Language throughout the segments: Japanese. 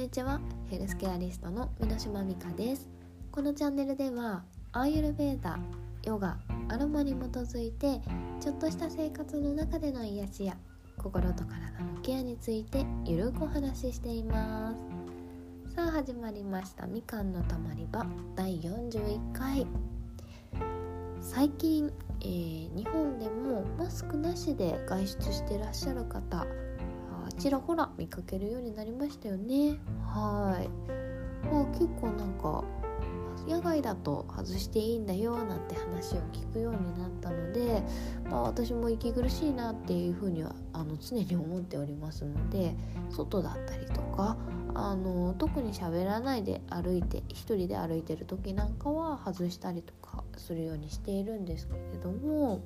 にちは。ヘルスケアリストの箕島美香です。このチャンネルではアーユルベーダヨガアロマに基づいてちょっとした生活の中での癒しや心と体のケアについてゆるくお話ししています。さあ始まりました。みかんのたまり場第41回。最近、えー、日本でもマスクなしで外出してらっしゃる方ちらほら見かけるようになりましたよね。はい。まあ結構なんか野外だと外していいんだよなんて話を聞くようになったので、まあ、私も息苦しいなっていうふうにはあの常に思っておりますので外だったりとかあの特に喋らないで歩いて一人で歩いてる時なんかは外したりとかするようにしているんですけれども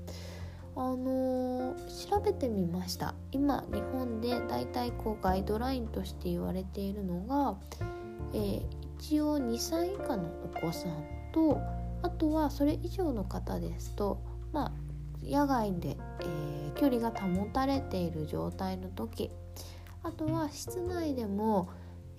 あのー、調べてみました。今日本でだいたいこうガイドラインとして言われているのが、えー、一応2歳以下のお子さんとあとはそれ以上の方ですとまあ野外で、えー、距離が保たれている状態の時あとは室内でも、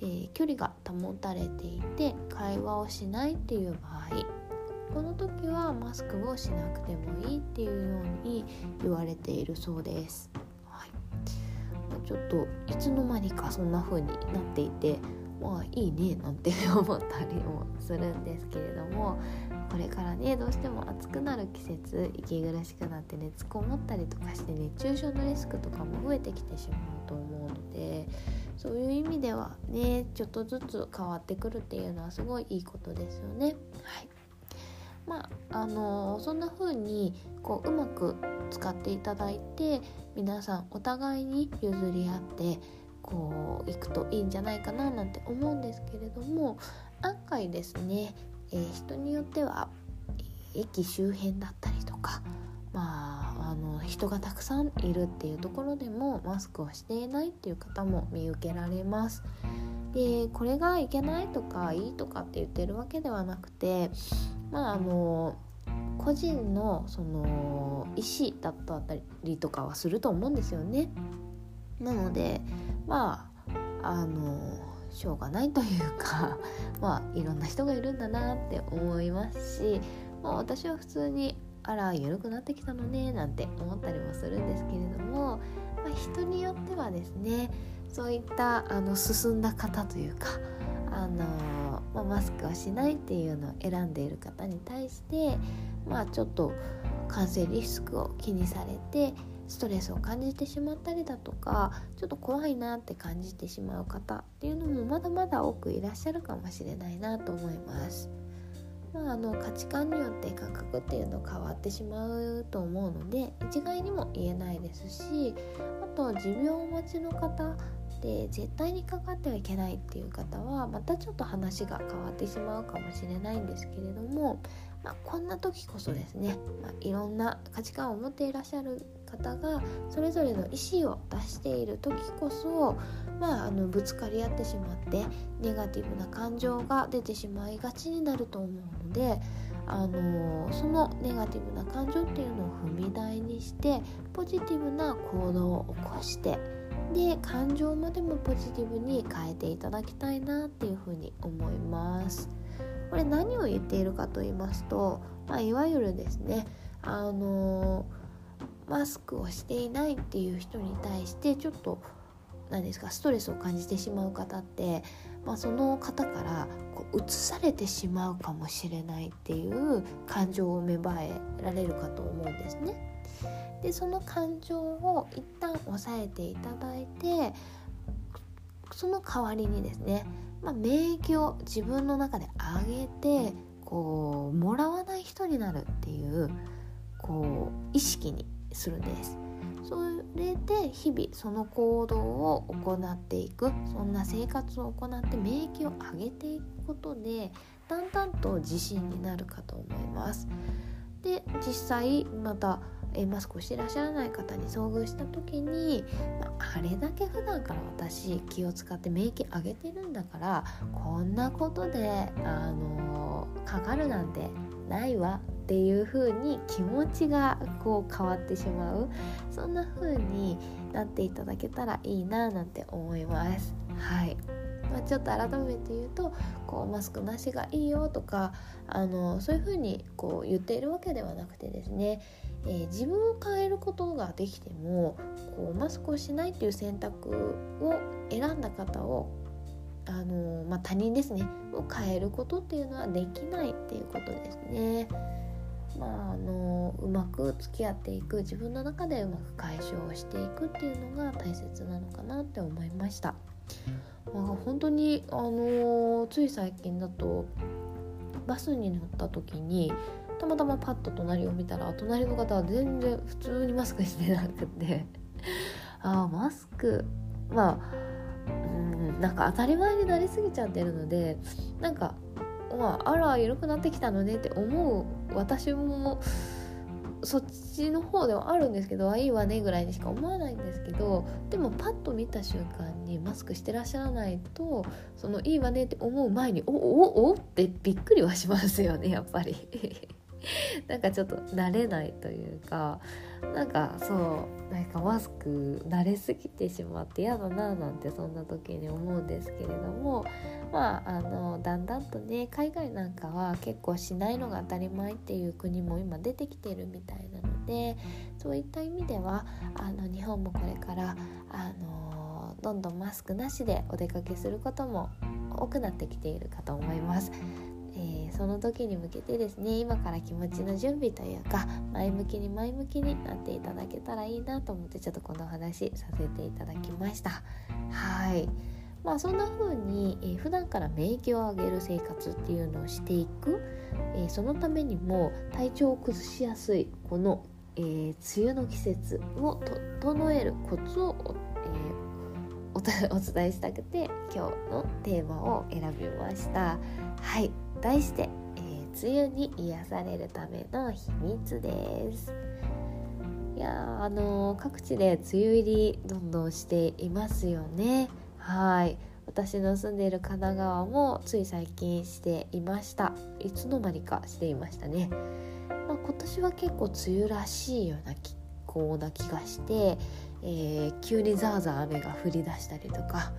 えー、距離が保たれていて会話をしないっていう場合この時はマスクをしなくてもいいっていうように言われているそうです。はい、ちょっといつの間にかそんな風になっていてまあいいねなんて思ったりもするんですけれどもこれからねどうしても暑くなる季節息苦しくなって熱こもったりとかして熱中症のリスクとかも増えてきてしまうと思うのでそういう意味ではねちょっとずつ変わってくるっていうのはすごいいいことですよね。はいまああのそんな風にこううまく使っていただいて皆さんお互いに譲り合ってこういくといいんじゃないかななんて思うんですけれども案外ですね、えー、人によっては駅周辺だったりとかまああの人がたくさんいるっていうところでもマスクをしていないっていう方も見受けられます。でこれがいけないとかいいとかって言ってるわけではなくてまああの個人のその意思だったりとかはすると思うんですよね。なのでまああのしょうがないというか まあいろんな人がいるんだなって思いますし、まあ、私は普通にあら緩くなってきたのねなんて思ったりもするんですけれども、まあ、人によってはですねそういったあの進んだ方というかあの、まあ、マスクをしないっていうのを選んでいる方に対してまあちょっと感染リスクを気にされてストレスを感じてしまったりだとかちょっと怖いなって感じてしまう方っていうのもまだまだ多くいらっしゃるかもしれないなと思います。まあ、あの価値観によって感覚っていうの変わってしまうと思うので一概にも言えないですしあと持病をお持ちの方で絶対にかかってはいけないっていう方はまたちょっと話が変わってしまうかもしれないんですけれども、まあ、こんな時こそですね、まあ、いろんな価値観を持っていらっしゃる方がそれぞれの意思を出している時こそ、まあ、あのぶつかり合ってしまってネガティブな感情が出てしまいがちになると思うので。あのそのネガティブな感情っていうのを踏み台にしてポジティブな行動を起こしてで感情までもポジティブに変えていただきたいなっていうふうに思いますこれ何を言っているかと言いますと、まあ、いわゆるですねあのマスクをしていないっていう人に対してちょっと何ですかストレスを感じてしまう方って、まあ、その方からこう移されてしまうかもしれないっていう感情を芽生えられるかと思うんですね。でその感情を一旦抑えていただいてその代わりにですね、まあ、免疫を自分の中で上げてこうもらわない人になるっていうこう意識にするんです。それで日々その行動を行っていくそんな生活を行って免疫を上げていくことでだんだんと自信になるかと思います。で実際またマスクをしてらっしゃらない方に遭遇した時に、まあ、れだけ普段から私気を使って免疫上げてるんだからこんなことで、あのかかるなんてないわっていう風に気持ちがこう変わってしまうそんな風になっていただけたらいいななんて思います。はいまあ、ちょっと改めて言うとこうマスクなしがいいよとかあのそういうふうにこう言っているわけではなくてですね、えー、自分を変えることができてもこうマスクをしないっていう選択を選んだ方をあの、まあ、他人ですねを変えることっていうのはできないっていうことですね。まあ、あのうまく付き合っていく自分の中でうまく解消していくっていうのが大切なのかなって思いました。まあ、本当にあのつい最近だとバスに乗った時にたまたまパッと隣を見たら隣の方は全然普通にマスクしてなくて。ああマスク。まあうんなんか当たり前になりすぎちゃってるのでなんかまああら緩くなってきたのねって思う私もそっちの方ではあるんですけどあいいわねぐらいにしか思わないんですけどでもパッと見た瞬間にマスクしてらっしゃらないとそのいいわねって思う前におおおってびっくりはしますよねやっぱり。なんかちょっと慣れないというかなんかそうなんかマスク慣れすぎてしまって嫌だななんてそんな時に思うんですけれどもまああのだんだんとね海外なんかは結構しないのが当たり前っていう国も今出てきてるみたいなのでそういった意味ではあの日本もこれからあのどんどんマスクなしでお出かけすることも多くなってきているかと思います。ー、その時に向けてですね今から気持ちの準備というか前向きに前向きになっていただけたらいいなと思ってちょっとこの話させていただきました。はい。まあそんな風に、えー、普段から免疫を上げる生活っていうのをしていく、えー、そのためにも体調を崩しやすいこの、えー、梅雨の季節を整えるコツを、え、お伝えしたくて今日のテーマを選びました。はい。題して、えー、梅雨に癒されるための秘密です。いやあのー、各地で梅雨入りどんどんしていますよね。はい。私の住んでいる神奈川もつい最近していました。いつの間にかしていましたね、まあ、今年は結構梅雨らしいような気候な気がして、えー、急にザーザー雨が降り出したりとか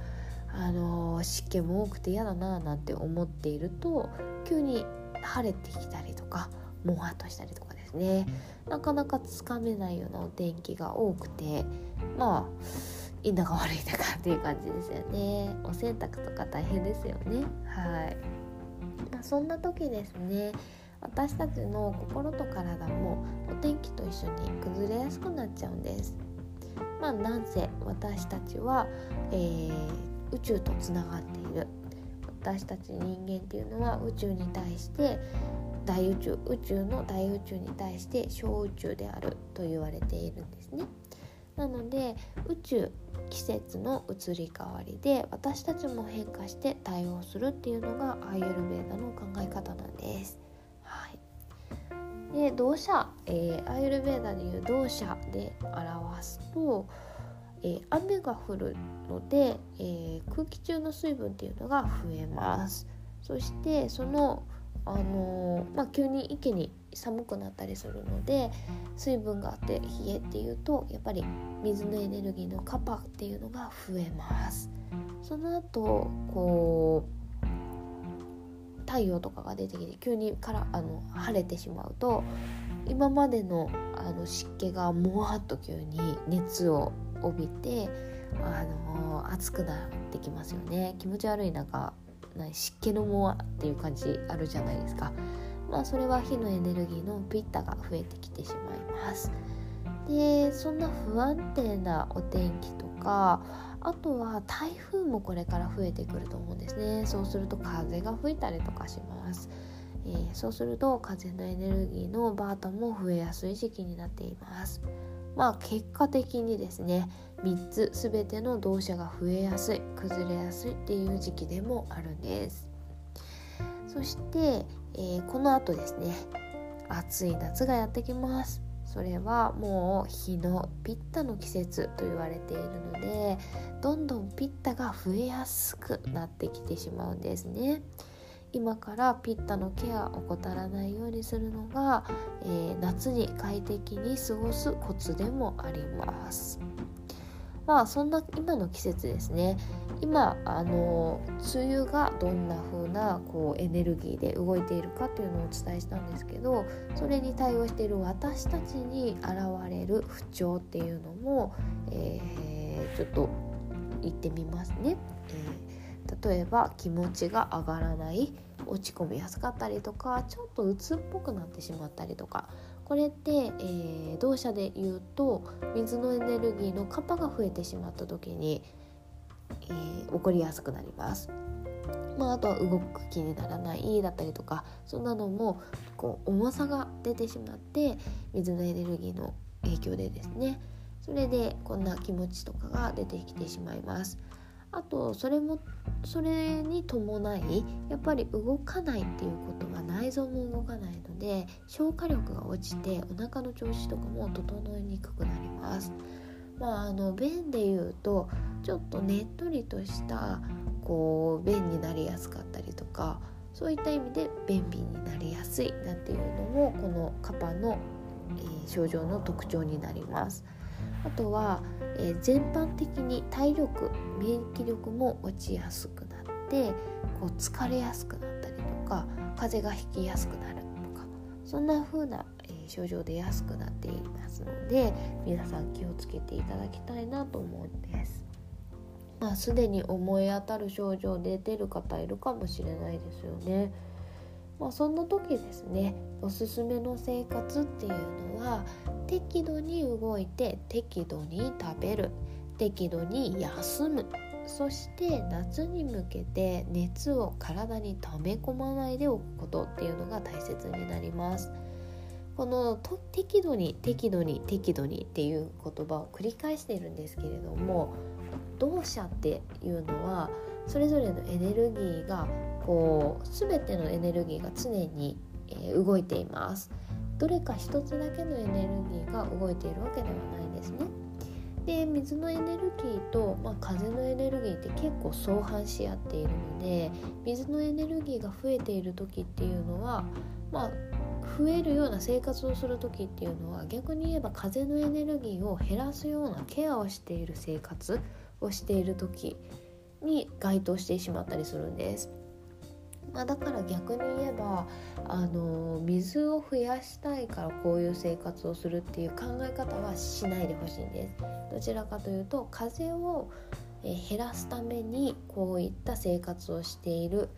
あの湿気も多くて嫌だななんて思っていると急に晴れてきたりとかもわっとしたりとかですね。なかなかつかめないようなお天気が多くてまあいいんだか悪いんだかっていう感じですよね。お洗濯とか大変ですよね。はい、まあ、そんな時ですね私たちの心と体もお天気と一緒に崩れやすくなっちゃうんです。まあなんせ私たちは、えー宇宙とつながっている。私たち人間っていうのは宇宙に対して大宇宙宇宙の大宇宙に対して小宇宙であると言われているんですね。なので宇宙季節の移り変わりで私たちも変化して対応するっていうのがアーユルベーダの考え方なんです。はい、で動作、えー、アーユルベーダでいう動作で表すとえ、雨が降るので、えー、空気中の水分っていうのが増えます。そしてその、あのー、まあ、急に一気に寒くなったりするので水分があって冷えっていうとやっぱり水のエネルギーのカパっていうのが増えます。その後こう太陽とかが出てきて急にからあの晴れてしまうと今までのあの湿気がもわっと急に熱を帯びてあの暑くなってきますよね。気持ち悪い中湿気のモアっていう感じあるじゃないですか。まあそれは火のエネルギーのピッタが増えてきてしまいます。でそんな不安定なお天気とかあとは台風もこれから増えてくると思うんですね。そうすると風が吹いたりとかします、えー、そうすると風のエネルギーのバータも増えやすい時期になっています。まあ結果的にですね3つ全ての動作が増えやすい崩れやすいっていう時期でもあるんですそして、えー、この後ですね暑い夏がやってきますそれはもう日のピッタの季節と言われているのでどんどんピッタが増えやすくなってきてしまうんですね。今からピッタのケアを怠らないようにするのが、えー、夏に快適に過ごすコツでもありますまあそんな今の季節ですね今あの梅雨がどんな風なこうエネルギーで動いているかっていうのをお伝えしたんですけどそれに対応している私たちに現れる不調っていうのも、えー、ちょっと言ってみますね。えー、例えば気持ちが上がらない落ち込みやすかったりとかちょっと鬱っぽくなってしまったりとかこれって、えー、同社で言うと水のエネルギーの型が増えてしまった時に、えー、起こりやすくなります。まあ、あとは動く気にならないだったりとかそんなのもこう重さが出てしまって水のエネルギーの影響でですねそれでこんな気持ちとかが出てきてしまいます。あとそれもそれに伴いやっぱり動かないっていうことは内臓も動かないので消化力が落ちてお腹の調子とかも整いにくくなります。まあ、あの便でいうとちょっとねっとりとしたこう便になりやすかったりとかそういった意味で便秘になりやすいなんていうのもこのカパの、えー、症状の特徴になります。あとは、えー、全般的に体力免疫力も落ちやすくなってこう疲れやすくなったりとか風邪がひきやすくなるとかそんな風な、えー、症状でやすくなっていますので皆さん気をつけていただきたいなと思うんです。まあ、すでに思い当たる症状出てる方いるかもしれないですよね。まあ、そんな時ですねおすすめの生活っていうのは適度に動いて適度に食べる適度に休むそして夏に向けて熱を体に溜め込まないでおくことっていうのが大切になります。この適度に適度に適度にっていう言葉を繰り返しているんですけれども同社っていうのはそれぞれのエネルギーがこう全てのエネルギーが常に、え、動いています。どれか一つだけのエネルギーが動いているわけではないですね。で水のエネルギーと、まあ、風のエネルギーって結構相反し合っているので水のエネルギーが増えている時っていうのはまあ増えるような生活をする時っていうのは逆に言えば風のエネルギーを減らすようなケアをしている生活をしている時に該当してしまったりするんです。まあ、だから逆に言えばあの水を増やしたいからこういう生活をするっていう考え方はしないでほしいんです。どちらかというと風を減らすためにこういった生活をしている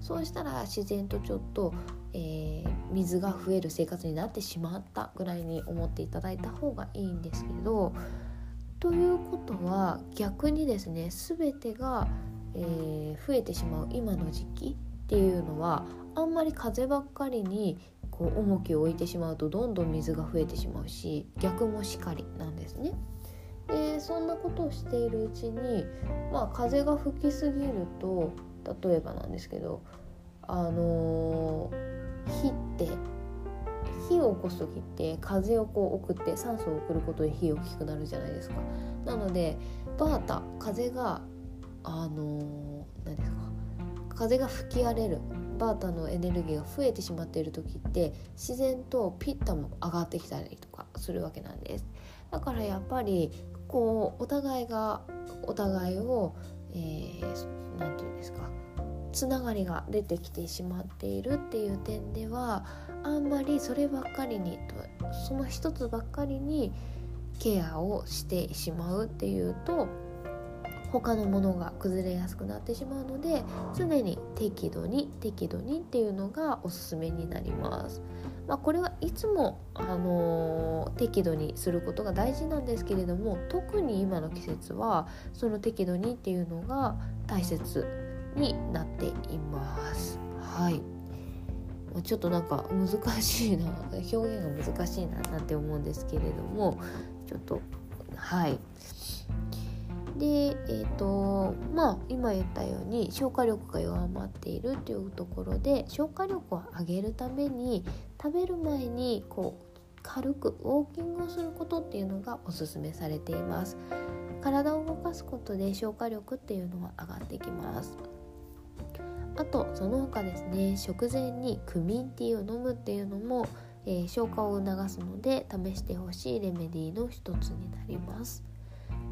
そうしたら自然とちょっと、えー、水が増える生活になってしまったぐらいに思っていただいた方がいいんですけどということは逆にですね全てが、えー、増えてしまう今の時期っていうのはあんまり風ばっかりにこう重きを置いてしまうとどんどん水が増えてしまうし逆もしかりなんですね。でそんなことをしているうちに、まあ、風が吹きすぎると例えばなんですけどあのー、火って火を起こす時って風をこう送って酸素を送ることで火大きくなるじゃないですか。なのでバータ風があの何ですか。風が吹き荒れる。バータのエネルギーが増えてしまっている時って自然とピッタも上がってきたりとかするわけなんです。だからやっぱりこうお互いがお互いを何、えー、て言うんですか。つながりが出てきてしまっているっていう点ではあんまりそればっかりにその一つばっかりにケアをしてしまうっていうと他のものが崩れやすくなってしまうので常に適度に適度にっていうのがおすすめになります。まあ、これはいつも、あのー、適度にすることが大事なんですけれども特に今の季節はその適度にっていうのが大切になっています。はいちょっとなんか難しいな表現が難しいななんて思うんですけれどもちょっとはい。でえっ、ー、とまあ今言ったように消化力が弱まっているというところで消化力を上げるために食べる前にこう軽くウォーキングをすることっていうのがおすすめされています。体を動かすことで消化力っていうのは上がってきます。あとその他ですね食前にクミンティーを飲むっていうのも、えー、消化を促すので試してほしいレメディーの一つになります。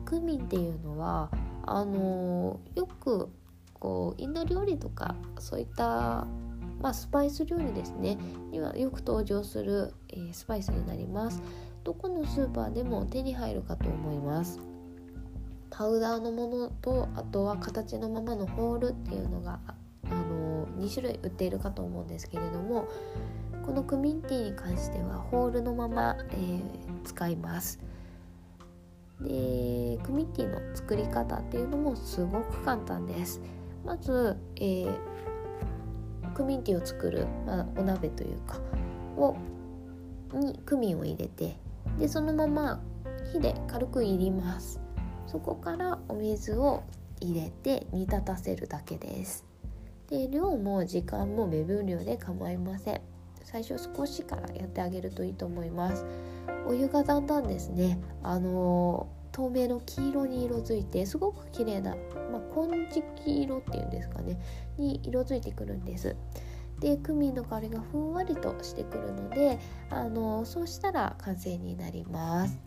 クミンっていうのはあのよくこうインド料理とかそういったまあ、スパイス料理ですねにはよく登場する、えー、スパイスになります。どこのスーパーでも手に入るかと思います。パウダーのものとあとは形のままのホールっていうのがああの2種類売っているかと思うんですけれどもこのクミンティーに関してはホールのまま、えー、使います。でクミンティーの作り方っていうのもすごく簡単です。まず、えー、クミンティーを作る、まあ、お鍋というかをにクミンを入れてでそのまま火で軽くいります。そこからお水を入れて煮立たせるだけです。で量も時間も目分量で構いません。最初少しからやってあげるといいと思います。お湯がだんだんですねあの透明の黄色に色づいてすごく綺麗な、まあ、金色色っていうんですかねに色づいてくるんです。でクミンの香りがふんわりとしてくるのであのそうしたら完成になります。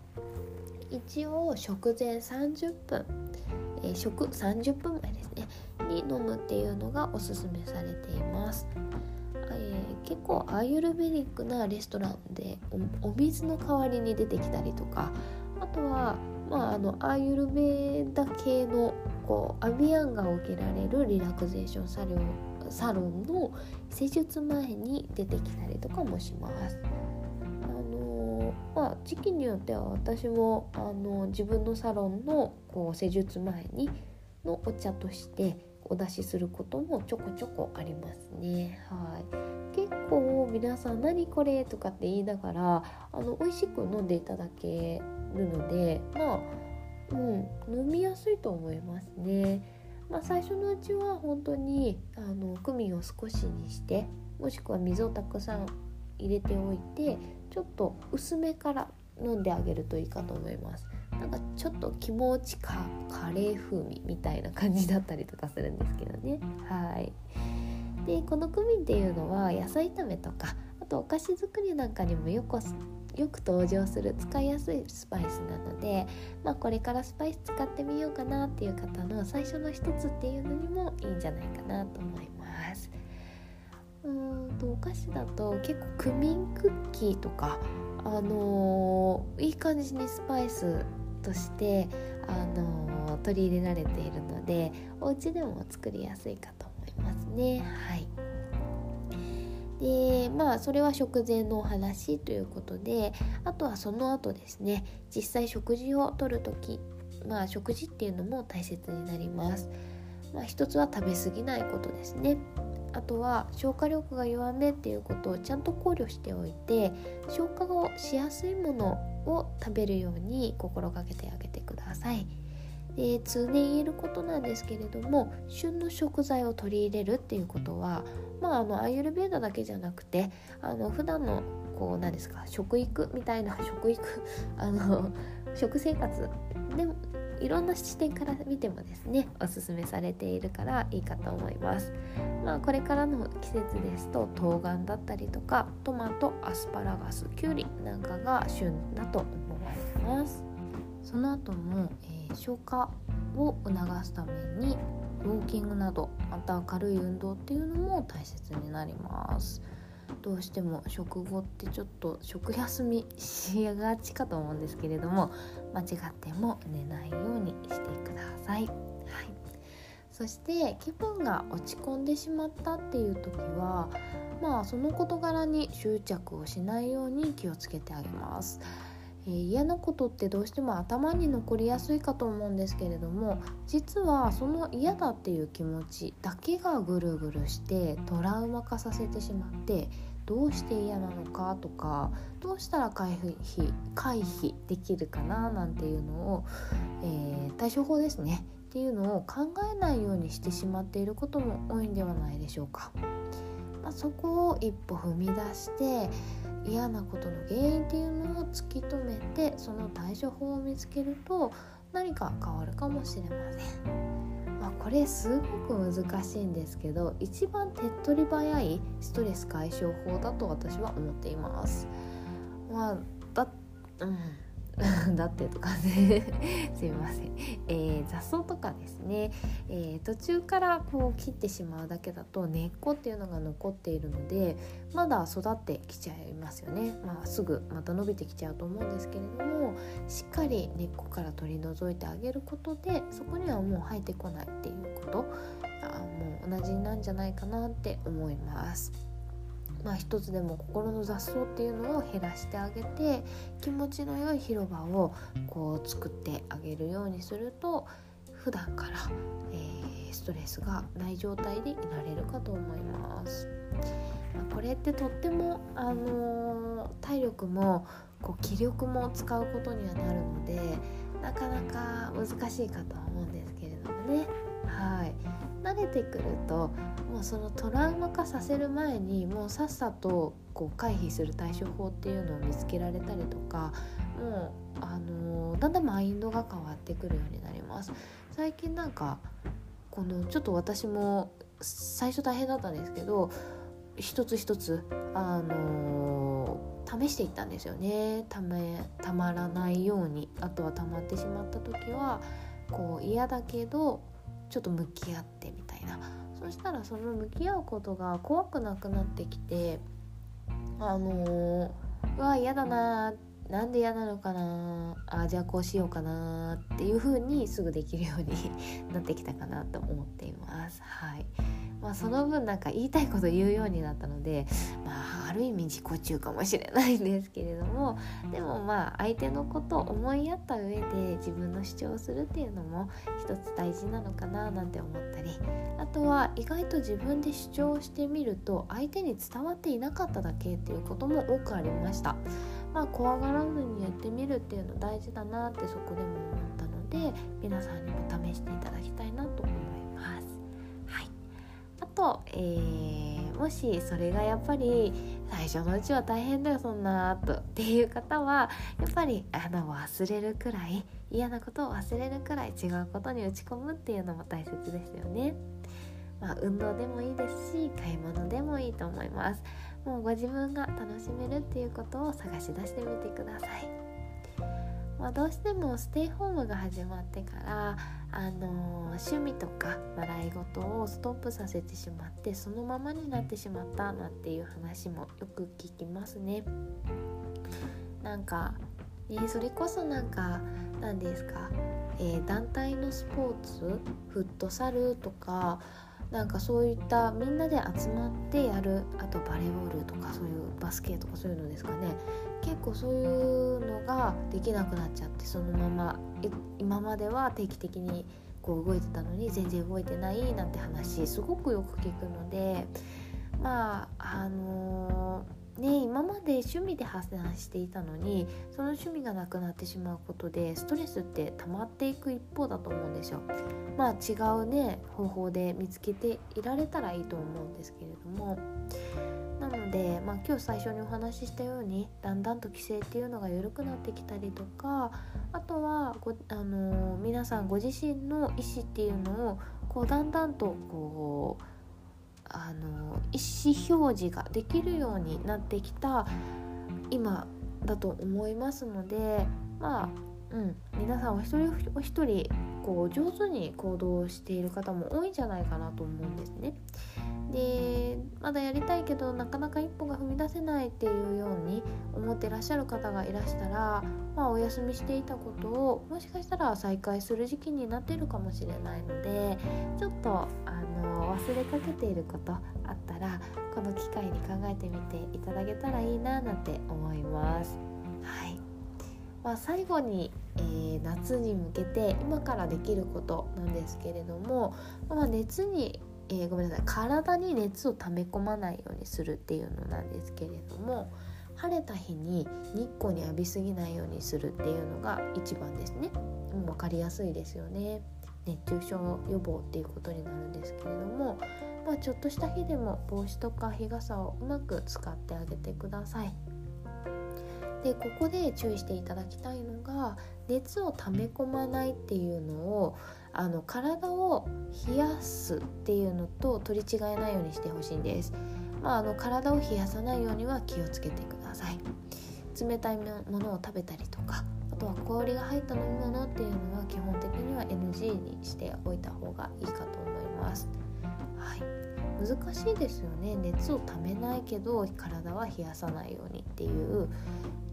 一応食前30分、えー、食30分前ですに飲むっていうのがおすすめされています、えー、結構アーユルベリックなレストランでお水の代わりに出てきたりとかあとはまあ、あのアーユルベーダ系のこうアビアンが受けられるリラクゼーションサロンサロンの施術前に出てきたりとかもします。あのまあ、時期によっては私もあの自分のサロンのこう施術前にのお茶としてお出しすることもちょこちょこありますね。はい、結構皆さん「何これ?」とかって言いながらあの美味しく飲んでいただけるのでまあ、うん、飲みやすいと思いますね。まあ、最初のうちは本当にあのクミンを少しにしてもしくは水をたくさん入れておいてちょっと薄めから飲んであげるといいかと思います。なんかちょっと気持ちかカレー風味みたいな感じだったりとかするんですけどね。はいでこのクミンっていうのは野菜炒めとかあとお菓子作りなんかにもよくよく登場する使いやすいスパイスなので、まあ、これからスパイス使ってみようかなっていう方の最初の一つっていうのにもいいんじゃないかなと思います。うんとお菓子だと結構クミンクッキーとかあのー、いい感じにスパイスとしてあの、取り入れられているのでお家でも作りやすいかと思いますね。はい。でまあそれは食前のお話ということであとはその後ですね実際食事をとる時まあ食事っていうのも大切になります、まあ、一つは食べ過ぎないことですね。あとは消化力が弱めっていうことをちゃんと考慮しておいて消化をしやすいものを食べるように心がけてあげてください。で通年言えることなんですけれども旬の食材を取り入れるっていうことはまああのアイユルベーダだけじゃなくてあの普段のこう何ですか食育みたいな食育あの食生活でいろんな視点から見てもですねおすすめされているからいいかと思います。まあ、これからの季節ですと冬瓜だったりとかトマトアスパラガスキュウリなんかが旬だと思われます。その後も、えー消化を促すためにウォーキングなどまた軽い運動っていうのも大切になりますどうしても食後ってちょっと食休みしがちかと思うんですけれども間違っても寝ないようにしてください、はい、そして気分が落ち込んでしまったっていう時はまあその事柄に執着をしないように気をつけてあげます。え、嫌なことってどうしても頭に残りやすいかと思うんですけれども実はその嫌だっていう気持ちだけがぐるぐるしてトラウマ化させてしまってどうして嫌なのかとかどうしたら回避回避できるかななんていうのを、えー、対処法ですねっていうのを考えないようにしてしまっていることも多いんではないでしょうか。まあ、そこを一歩踏み出して嫌なことの原因っていうのを突き止めてその対処法を見つけると何か変わるかもしれません。まあ、これすごく難しいんですけど一番手っ取り早いストレス解消法だと私は思っています。まあだうん だってとかね。すいません、えー、雑草とかですね、えー、途中からこう切ってしまうだけだと根っこっていうのが残っているのでまだ育ってきちゃいますよね、まあ、すぐまた伸びてきちゃうと思うんですけれどもしっかり根っこから取り除いてあげることでそこにはもう生えてこないっていうこと。あもう同じなんじゃないかなって思います。まあ、一つでも心の雑草っていうのを減らしてあげて気持ちの良い広場をこう作ってあげるようにすると普段から、えー、ストレスがない状態でいられるかと思います。まあ、これってとっても、あのー、体力もこう気力も使うことにはなるのでなかなか難しいかとは思うんですけれどもね。はい慣れてくるともうそのトラウマ化させる前にもうさっさとこう回避する対処法っていうのを見つけられたりとかもう、あのー、だんだんマインドが変わってくるようになります。最近なんかこのちょっと私も最初大変だったんですけど一つ一つあのー、試していったんですよね。ためたまらないように。あとはたまってしまった時はこう嫌だけどちょっと向き合ってみたいな。そしたらその向き合うことが怖くなくなってきてあのー、うわ嫌だななんで嫌なのかな？あじゃあこうしようかなっていう風にすぐできるように なってきたかなと思っています。はいまあ、その分なんか言いたいこと言うようになったので、まあ、ある意味自己中かもしれないんですけれどもでもまあ相手のことを思いやった上で自分の主張をするっていうのも一つ大事なのかななんて思ったりあとは意外と自分で主張してみると相手に伝わっていなかっただけっていうことも多くありました。まあ、怖がらずにやってみるっていうの大事だなってそこでも思ったので皆さんにも試していただきたいなと思います。はい、あと、えー、もしそれがやっぱり最初のうちは大変だよそんなとっていう方はやっぱりあの忘れるくらい嫌なことを忘れるくらい違うことに打ち込むっていうのも大切ですよね。まあ、運動でもいいですし買い物でもいいと思います。もうご自分が楽しめるっていうことを探し出してみてください。まあ、どうしてもステイホームが始まってから、あのー、趣味とか習い事をストップさせてしまってそのままになってしまったなんていう話もよく聞きますね。なんか、ね、それこそなんか何ですか、えー、団体のスポーツフットサルとかなんかそういったみんなで集まってやるあとバレーボールとかそういうバスケとかそういうのですかね。結構そういうのができなくなっちゃってそのまま今までは定期的にこう動いてたのに全然動いてないなんて話すごくよく聞くのでまああのーね今まで趣味で発散していたのにその趣味がなくなってしまうことでストレスって溜まっていく一方だと思うんですよ。まあ違うね方法で見つけていられたらいいと思うんですけれどもなので、まあ、今日最初にお話ししたようにだんだんと規制っていうのが緩くなってきたりとかあとはご、あのー、皆さんご自身の意思っていうのをこうだんだんとこうあの意思表示ができるようになってきた今だと思いますのでまあうん皆さんお一人お一人こう上手に行動している方も多いんじゃないかなと思うんですね。でまだやりたいけどなかなか一歩が踏み出せないっていうように思ってらっしゃる方がいらしたら、まあ、お休みしていたことをもしかしたら再開する時期になってるかもしれないのでちょっとあの忘れかけていることあったらこの機会に考えてみていただけたらいいななんて思います。はいまあ、最後に、えー、夏に向けて今からできることなんですけれども、まあ、熱にえー、ごめんなさい。体に熱を溜め込まないようにするっていうのなんですけれども晴れた日に日光に浴びすぎないようにするっていうのが一番ですね、うん、分かりやすいですよね。熱中症予防っていうことになるんですけれども、まあ、ちょっとした日でも帽子とか日傘をうまく使ってあげてください。でここで注意していただきたいのが熱を溜め込まないっていうのをあの体を冷やすっていうのと取り違えないようにしてほしいんです、まあ、あの体を冷やさないようには気をつけてください。冷たいものを食べたりとかあとは氷が入った飲み物っていうのは基本的には NG にしておいた方がいいかと思います。はい。難しいですよね。熱をためないけど体は冷やさないようにっていう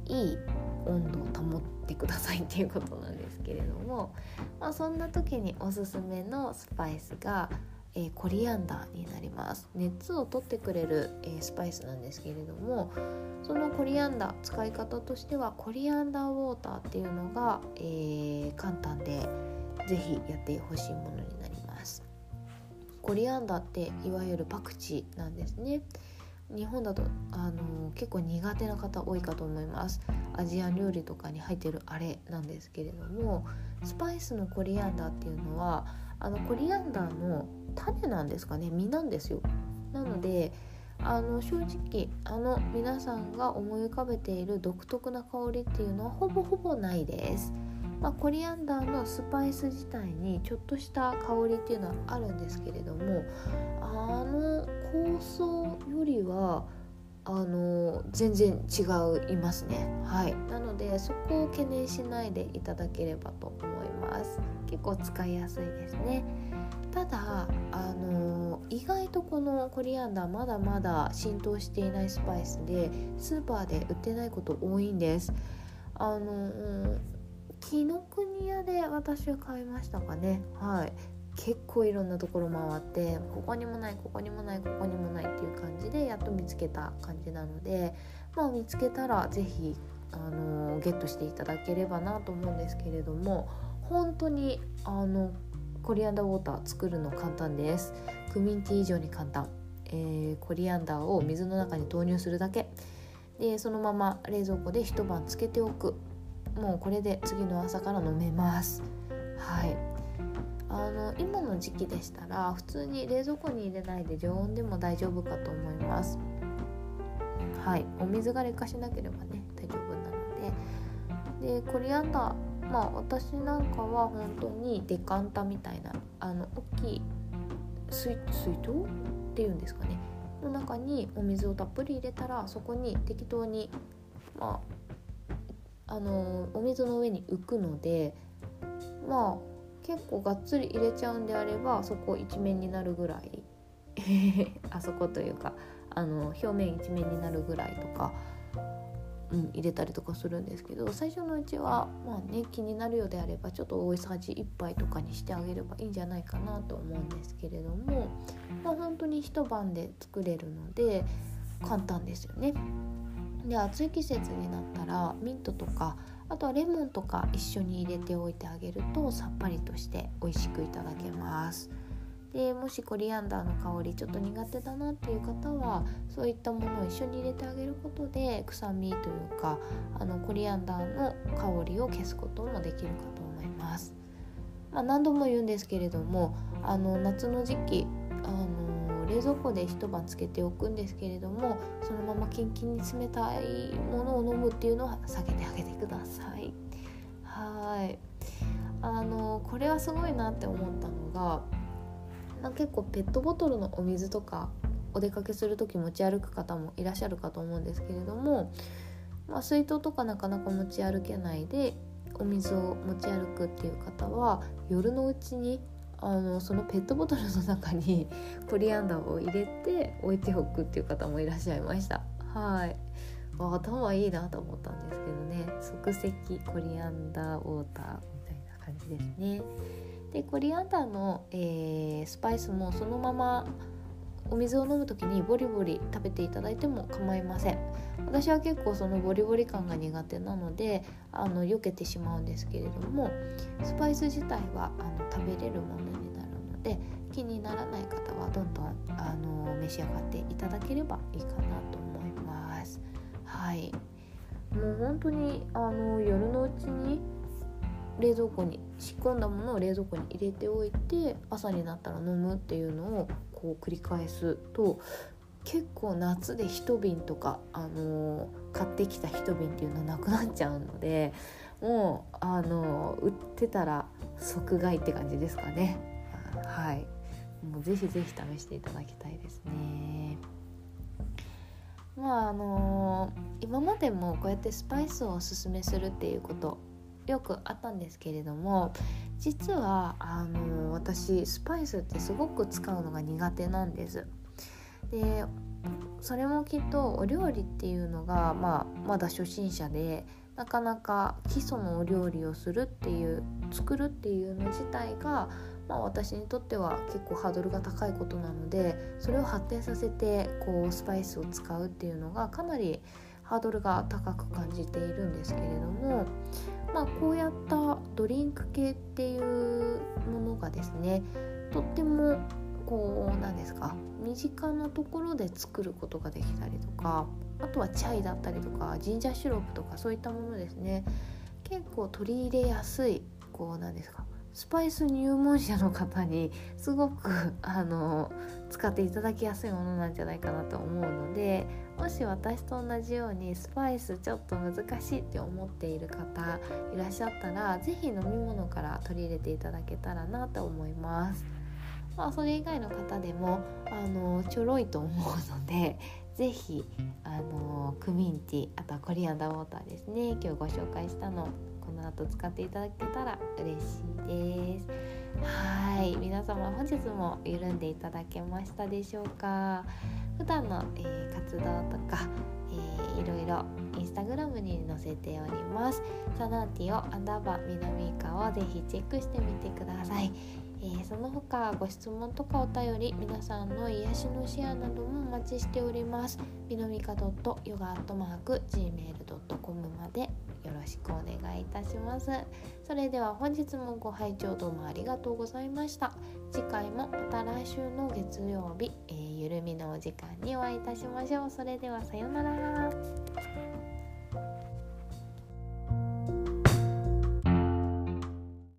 いい温度を保ってくださいっていうことなんですけれども、まあ、そんな時におすすめのスパイスがえー、コリアンダーになります。熱を取ってくれる、えー、スパイスなんですけれどもそのコリアンダー使い方としてはコリアンダーウォーターっていうのが、えー、簡単で是非やってほしいものになります。コリアンダーっていわゆるパクチーなんですね。日本だとあの結構苦手な方多いかと思います。アジア料理とかに入ってるあれなんですけれどもスパイスのコリアンダーっていうのはあのコリアンダーの種なんですかね実なんですよ。なのであの正直あの皆さんが思い浮かべている独特な香りっていうのはほぼほぼないです、まあ、コリアンダーのスパイス自体にちょっとした香りっていうのはあるんですけれどもあの香草よりはあの全然違いますね。はい。なのでそこを懸念しないでいただければと思います。結構使いやすいですね。ただあの意外とこのコリアンダーまだまだ浸透していないスパイスでスーパーで売ってないこと多いんです。あの紀ノ国屋で私は買いましたかね。はい。結構いろんなところ回ってここにもないここにもないここにもないっていう感じでやっと見つけた感じなのでまあ見つけたら是非あのゲットしていただければなと思うんですけれども本当にあのコリアンダーウォーター作るの簡単です。クミンティー以上に簡単、えー、コリアンダーを水の中に投入するだけ。でそのまま冷蔵庫で一晩つけておく。もうこれで次の朝から飲めます。はい。あの今の時期でしたら普通に冷蔵庫に入れないで常温でも大丈夫かと思います。はい。お水が劣化しなければね大丈夫なので。でコリアンダーまあ私なんかは本当にデカンタみたいなあの大きい水水筒っていうんですかね。の中にお水をたっぷり入れたらそこに適当にまああのお水の上に浮くのでまあ結構がっつり入れちゃうんであればそこ一面になるぐらい あそこというかあの表面一面になるぐらいとかうん、入れたりとかするんですけど最初のうちはまあね気になるようであればちょっと大さじ1杯とかにしてあげればいいんじゃないかなと思うんですけれども、まあ、本当に一晩で作れるので簡単ですよね。で暑い季節になったらミントとかあとはレモンとか一緒に入れておいてあげるとさっぱりとして美味しくいただけます。でもしコリアンダーの香りちょっと苦手だなっていう方はそういったものを一緒に入れてあげることで臭みというかあのコリアンダーの香りを消すこともできるかと思います。まあ、何度も言うんですけれどもあの夏の時期冷蔵庫で一晩つけておくんですけれどもそのままキンキンに冷たいものを飲むっていうのは避けてあげてください。はいあのこれはすごいなって思ったのが、結構ペットボトルのお水とかお出かけする時持ち歩く方もいらっしゃるかと思うんですけれども、まあ、水筒とかなかなか持ち歩けないでお水を持ち歩くっていう方は夜のうちにあのそのペットボトルの中に コリアンダーを入れて置いておくっていう方もいらっしゃいました。はい。頭いいなと思ったんですけどね。即席コリアンダーウォーターみたいな感じですね。でコリアンダーの、えー、スパイスもそのままお水を飲む時にボリボリ食べていただいても構いません。私は結構そのボリボリ感が苦手なのであの避けてしまうんですけれどもスパイス自体はあの食べれるものになるので気にならない方はどんどんあの召し上がっていただければいいかなと思います。はい。もう本当にあの夜のうちに冷蔵庫に仕込んだものを冷蔵庫に入れておいて朝になったら飲むっていうのをこう繰り返すと結構夏で1瓶とか、あの、買ってきた1瓶っていうのはなくなっちゃうのでもう、あの、売ってたら即買いって感じですかね。はい。もうぜひぜひ試していただきたいですね。まああの、今までもこうやってスパイスをおすすめするっていうことよくあったんですけれども実はあの私スパイスってすごく使うのが苦手なんです。でそれもきっとお料理っていうのが、まあ、まだ初心者でなかなか基礎のお料理をするっていう作るっていうの自体が、まあ、私にとっては結構ハードルが高いことなのでそれを発展させてこうスパイスを使うっていうのがかなりハードルが高く感じているんですけれども、まあ、こうやったドリンク系っていうものがですねとってもこうなんですか身近なところで作ることができたりとかあとはチャイだったりとかジンジャーシロップとかそういったものですね。結構取り入れやすいこうなんですかスパイス入門者の方にすごくあの使っていただきやすいものなんじゃないかなと思うのでもし私と同じようにスパイスちょっと難しいって思っている方いらっしゃったら是非飲み物から取り入れていただけたらなと思います。まあ、それ以外の方でもあのちょろいと思うので 是非あのクミンティーあとはコリアンダーウォーターですね今日ご紹介したのこの後使っていただけたら嬉しいですはい。皆様本日も緩んでいただけましたでしょうか？普段の、えー、活動とか、えー、いろいろインスタグラムに載せております。サナーティオアンダーバー南以下をぜひチェックしてみてください。えー、その他ご質問とかお便り皆さんの癒しのシェアなどもお待ちしております。みのみか .yoga.gmail.com までよろしくお願いいたします。それでは本日もご拝聴どうもありがとうございました。次回もまた来週の月曜日、えー、ゆるみのお時間にお会いいたしましょう。それではさようなら。